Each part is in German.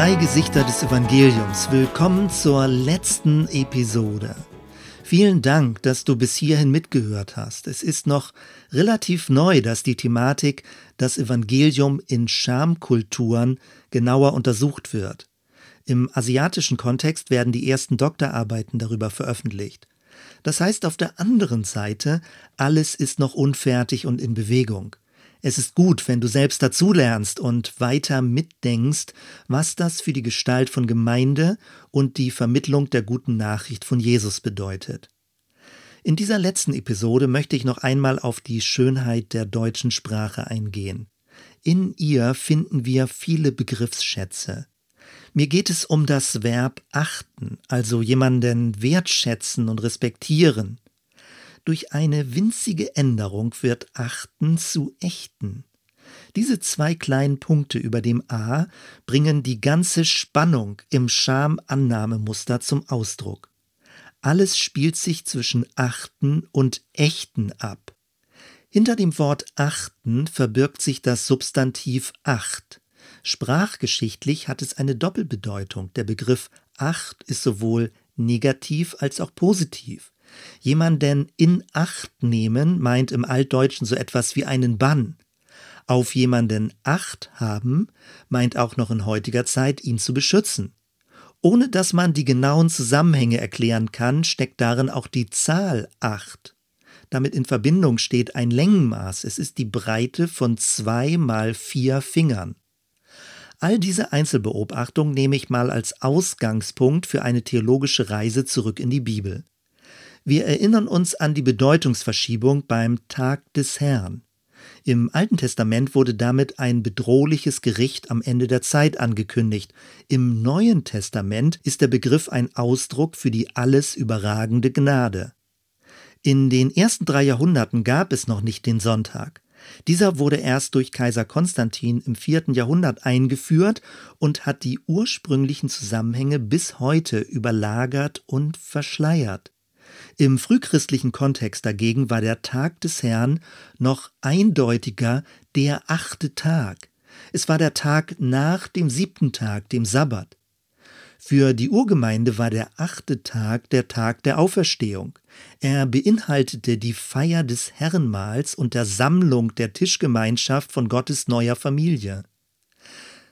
Drei Gesichter des Evangeliums. Willkommen zur letzten Episode. Vielen Dank, dass du bis hierhin mitgehört hast. Es ist noch relativ neu, dass die Thematik das Evangelium in Schamkulturen genauer untersucht wird. Im asiatischen Kontext werden die ersten Doktorarbeiten darüber veröffentlicht. Das heißt auf der anderen Seite, alles ist noch unfertig und in Bewegung. Es ist gut, wenn du selbst dazulernst und weiter mitdenkst, was das für die Gestalt von Gemeinde und die Vermittlung der guten Nachricht von Jesus bedeutet. In dieser letzten Episode möchte ich noch einmal auf die Schönheit der deutschen Sprache eingehen. In ihr finden wir viele Begriffsschätze. Mir geht es um das Verb achten, also jemanden wertschätzen und respektieren. Durch eine winzige Änderung wird achten zu echten. Diese zwei kleinen Punkte über dem A bringen die ganze Spannung im Schamannahmemuster zum Ausdruck. Alles spielt sich zwischen achten und echten ab. Hinter dem Wort achten verbirgt sich das Substantiv acht. Sprachgeschichtlich hat es eine Doppelbedeutung. Der Begriff acht ist sowohl negativ als auch positiv. Jemanden in Acht nehmen meint im Altdeutschen so etwas wie einen Bann. Auf jemanden Acht haben meint auch noch in heutiger Zeit, ihn zu beschützen. Ohne dass man die genauen Zusammenhänge erklären kann, steckt darin auch die Zahl acht. Damit in Verbindung steht ein Längenmaß. Es ist die Breite von zwei mal vier Fingern. All diese Einzelbeobachtungen nehme ich mal als Ausgangspunkt für eine theologische Reise zurück in die Bibel. Wir erinnern uns an die Bedeutungsverschiebung beim Tag des Herrn. Im Alten Testament wurde damit ein bedrohliches Gericht am Ende der Zeit angekündigt. Im Neuen Testament ist der Begriff ein Ausdruck für die alles überragende Gnade. In den ersten drei Jahrhunderten gab es noch nicht den Sonntag. Dieser wurde erst durch Kaiser Konstantin im vierten Jahrhundert eingeführt und hat die ursprünglichen Zusammenhänge bis heute überlagert und verschleiert. Im frühchristlichen Kontext dagegen war der Tag des Herrn noch eindeutiger der achte Tag. Es war der Tag nach dem siebten Tag, dem Sabbat. Für die Urgemeinde war der achte Tag der Tag der Auferstehung. Er beinhaltete die Feier des Herrenmahls und der Sammlung der Tischgemeinschaft von Gottes neuer Familie.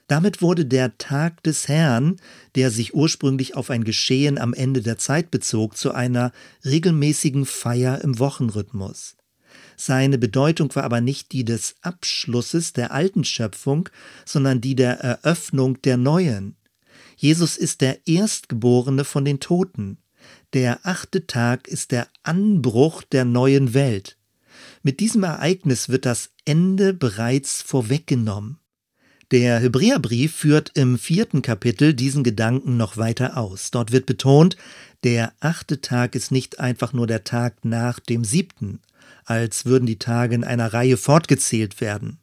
Damit wurde der Tag des Herrn, der sich ursprünglich auf ein Geschehen am Ende der Zeit bezog, zu einer regelmäßigen Feier im Wochenrhythmus. Seine Bedeutung war aber nicht die des Abschlusses der alten Schöpfung, sondern die der Eröffnung der neuen. Jesus ist der Erstgeborene von den Toten. Der achte Tag ist der Anbruch der neuen Welt. Mit diesem Ereignis wird das Ende bereits vorweggenommen. Der Hebräerbrief führt im vierten Kapitel diesen Gedanken noch weiter aus. Dort wird betont, der achte Tag ist nicht einfach nur der Tag nach dem siebten, als würden die Tage in einer Reihe fortgezählt werden.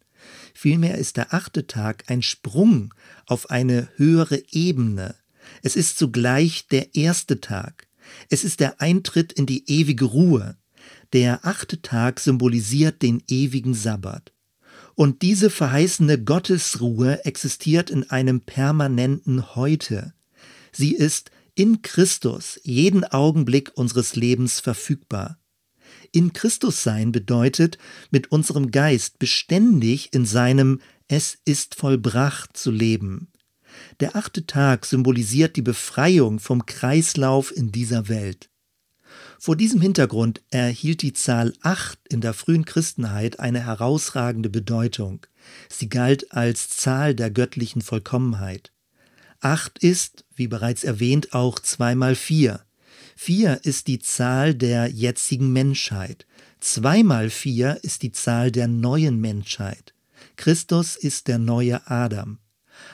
Vielmehr ist der achte Tag ein Sprung auf eine höhere Ebene. Es ist zugleich der erste Tag. Es ist der Eintritt in die ewige Ruhe. Der achte Tag symbolisiert den ewigen Sabbat. Und diese verheißene Gottesruhe existiert in einem permanenten Heute. Sie ist in Christus jeden Augenblick unseres Lebens verfügbar. In Christus sein bedeutet, mit unserem Geist beständig in seinem Es ist vollbracht zu leben. Der achte Tag symbolisiert die Befreiung vom Kreislauf in dieser Welt. Vor diesem Hintergrund erhielt die Zahl acht in der frühen Christenheit eine herausragende Bedeutung. Sie galt als Zahl der göttlichen Vollkommenheit. Acht ist, wie bereits erwähnt, auch zweimal vier. Vier ist die Zahl der jetzigen Menschheit. Zweimal vier ist die Zahl der neuen Menschheit. Christus ist der neue Adam.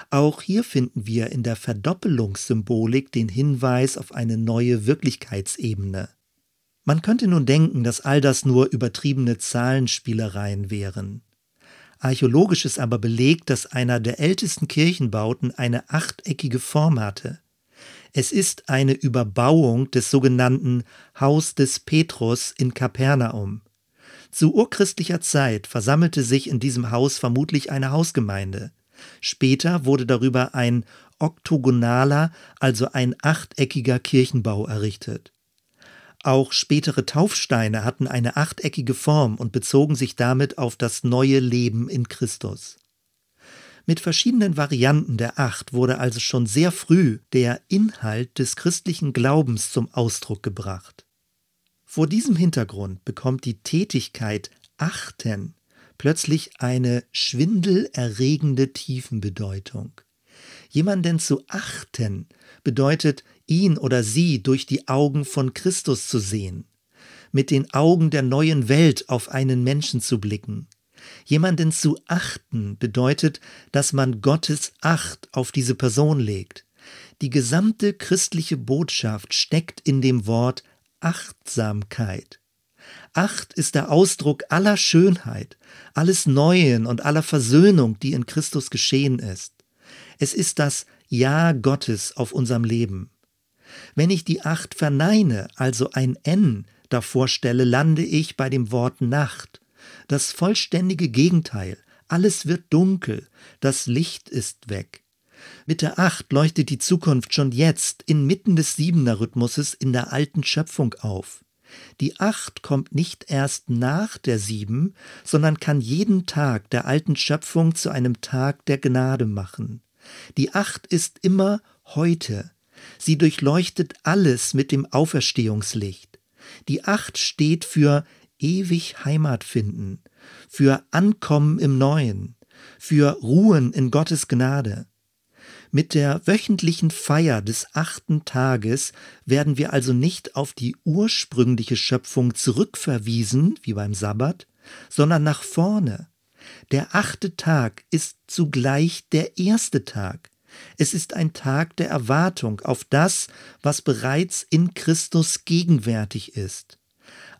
Auch hier finden wir in der Verdoppelungssymbolik den Hinweis auf eine neue Wirklichkeitsebene. Man könnte nun denken, dass all das nur übertriebene Zahlenspielereien wären. Archäologisch ist aber belegt, dass einer der ältesten Kirchenbauten eine achteckige Form hatte. Es ist eine Überbauung des sogenannten Haus des Petrus in Kapernaum. Zu urchristlicher Zeit versammelte sich in diesem Haus vermutlich eine Hausgemeinde. Später wurde darüber ein oktogonaler, also ein achteckiger Kirchenbau errichtet. Auch spätere Taufsteine hatten eine achteckige Form und bezogen sich damit auf das neue Leben in Christus. Mit verschiedenen Varianten der Acht wurde also schon sehr früh der Inhalt des christlichen Glaubens zum Ausdruck gebracht. Vor diesem Hintergrund bekommt die Tätigkeit Achten plötzlich eine schwindelerregende Tiefenbedeutung. Jemanden zu achten bedeutet, ihn oder sie durch die Augen von Christus zu sehen, mit den Augen der neuen Welt auf einen Menschen zu blicken. Jemanden zu achten bedeutet, dass man Gottes Acht auf diese Person legt. Die gesamte christliche Botschaft steckt in dem Wort Achtsamkeit. Acht ist der Ausdruck aller Schönheit, alles Neuen und aller Versöhnung, die in Christus geschehen ist. Es ist das Ja Gottes auf unserem Leben. Wenn ich die Acht verneine, also ein N davor stelle, lande ich bei dem Wort Nacht. Das vollständige Gegenteil. Alles wird dunkel, das Licht ist weg. Mit der Acht leuchtet die Zukunft schon jetzt inmitten des Siebener Rhythmuses in der alten Schöpfung auf. Die Acht kommt nicht erst nach der Sieben, sondern kann jeden Tag der alten Schöpfung zu einem Tag der Gnade machen. Die Acht ist immer heute. Sie durchleuchtet alles mit dem Auferstehungslicht. Die Acht steht für ewig Heimat finden, für Ankommen im Neuen, für Ruhen in Gottes Gnade. Mit der wöchentlichen Feier des achten Tages werden wir also nicht auf die ursprüngliche Schöpfung zurückverwiesen, wie beim Sabbat, sondern nach vorne. Der achte Tag ist zugleich der erste Tag. Es ist ein Tag der Erwartung auf das, was bereits in Christus gegenwärtig ist.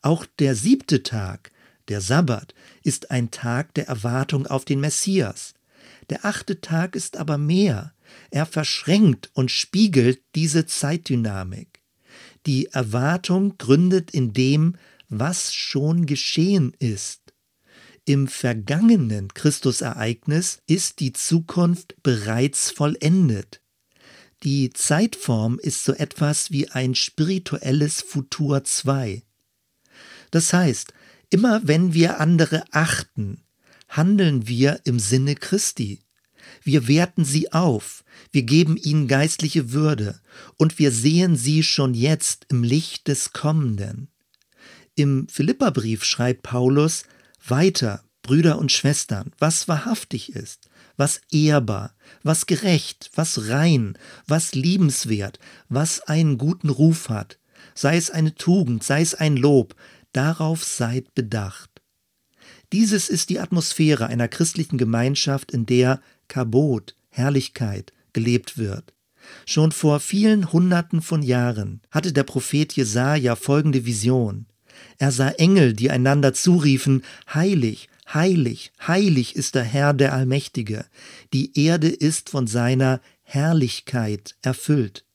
Auch der siebte Tag, der Sabbat, ist ein Tag der Erwartung auf den Messias. Der achte Tag ist aber mehr. Er verschränkt und spiegelt diese Zeitdynamik. Die Erwartung gründet in dem, was schon geschehen ist. Im vergangenen Christusereignis ist die Zukunft bereits vollendet. Die Zeitform ist so etwas wie ein spirituelles Futur 2. Das heißt, immer wenn wir andere achten, handeln wir im Sinne Christi. Wir werten sie auf, wir geben ihnen geistliche Würde und wir sehen sie schon jetzt im Licht des Kommenden. Im Philipperbrief schreibt Paulus weiter, Brüder und Schwestern, was wahrhaftig ist, was ehrbar, was gerecht, was rein, was liebenswert, was einen guten Ruf hat, sei es eine Tugend, sei es ein Lob, darauf seid bedacht. Dieses ist die Atmosphäre einer christlichen Gemeinschaft, in der Kabot, Herrlichkeit, gelebt wird. Schon vor vielen Hunderten von Jahren hatte der Prophet Jesaja folgende Vision. Er sah Engel, die einander zuriefen: Heilig, heilig, heilig ist der Herr der Allmächtige. Die Erde ist von seiner Herrlichkeit erfüllt.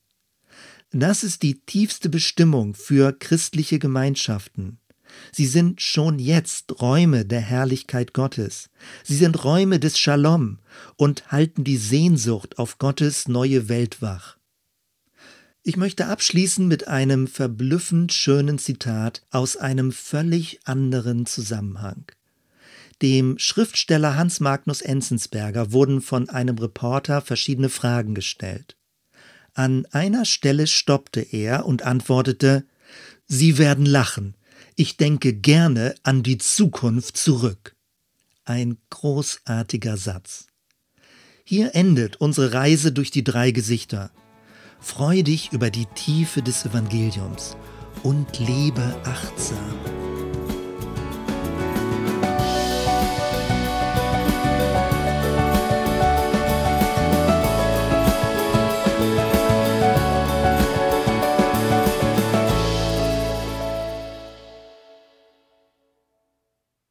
Das ist die tiefste Bestimmung für christliche Gemeinschaften. Sie sind schon jetzt Räume der Herrlichkeit Gottes. Sie sind Räume des Shalom und halten die Sehnsucht auf Gottes neue Welt wach. Ich möchte abschließen mit einem verblüffend schönen Zitat aus einem völlig anderen Zusammenhang. Dem Schriftsteller Hans Magnus Enzensberger wurden von einem Reporter verschiedene Fragen gestellt. An einer Stelle stoppte er und antwortete Sie werden lachen, ich denke gerne an die Zukunft zurück. Ein großartiger Satz. Hier endet unsere Reise durch die drei Gesichter. Freu dich über die Tiefe des Evangeliums und lebe achtsam.